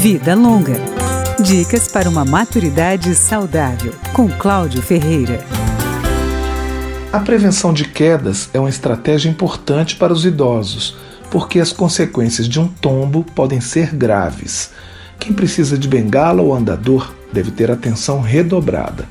Vida Longa. Dicas para uma maturidade saudável, com Cláudio Ferreira. A prevenção de quedas é uma estratégia importante para os idosos, porque as consequências de um tombo podem ser graves. Quem precisa de bengala ou andador deve ter atenção redobrada.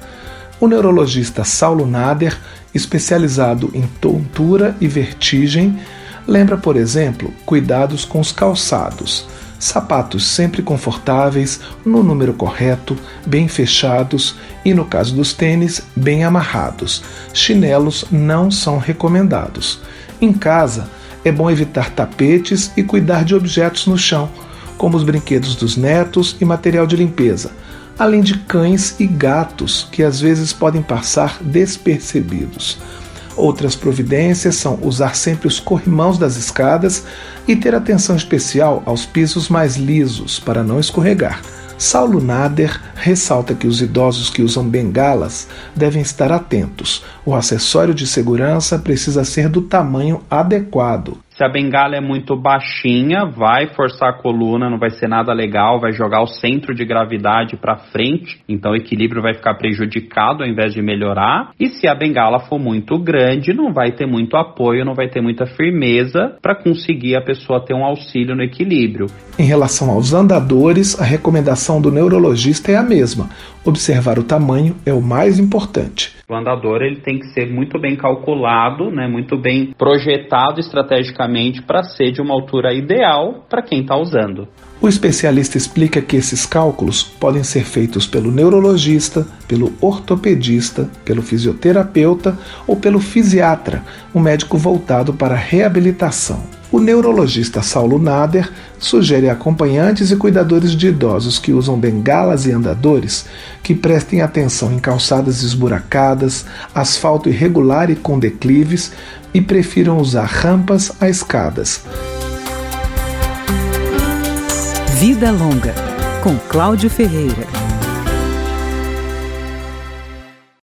O neurologista Saulo Nader, especializado em tontura e vertigem, lembra, por exemplo, cuidados com os calçados sapatos sempre confortáveis, no número correto, bem fechados e, no caso dos tênis, bem amarrados. Chinelos não são recomendados. Em casa, é bom evitar tapetes e cuidar de objetos no chão, como os brinquedos dos netos e material de limpeza, além de cães e gatos que às vezes podem passar despercebidos. Outras providências são usar sempre os corrimãos das escadas e ter atenção especial aos pisos mais lisos para não escorregar. Saulo Nader ressalta que os idosos que usam bengalas devem estar atentos. O acessório de segurança precisa ser do tamanho adequado. Se a bengala é muito baixinha, vai forçar a coluna, não vai ser nada legal, vai jogar o centro de gravidade para frente, então o equilíbrio vai ficar prejudicado ao invés de melhorar. E se a bengala for muito grande, não vai ter muito apoio, não vai ter muita firmeza para conseguir a pessoa ter um auxílio no equilíbrio. Em relação aos andadores, a recomendação do neurologista é a mesma. Observar o tamanho é o mais importante. O andador ele tem que ser muito bem calculado, né, muito bem projetado estrategicamente para ser de uma altura ideal para quem está usando. O especialista explica que esses cálculos podem ser feitos pelo neurologista, pelo ortopedista, pelo fisioterapeuta ou pelo fisiatra, um médico voltado para a reabilitação. O neurologista Saulo Nader sugere a acompanhantes e cuidadores de idosos que usam bengalas e andadores que prestem atenção em calçadas esburacadas, asfalto irregular e com declives e prefiram usar rampas a escadas. Vida Longa, com Cláudio Ferreira.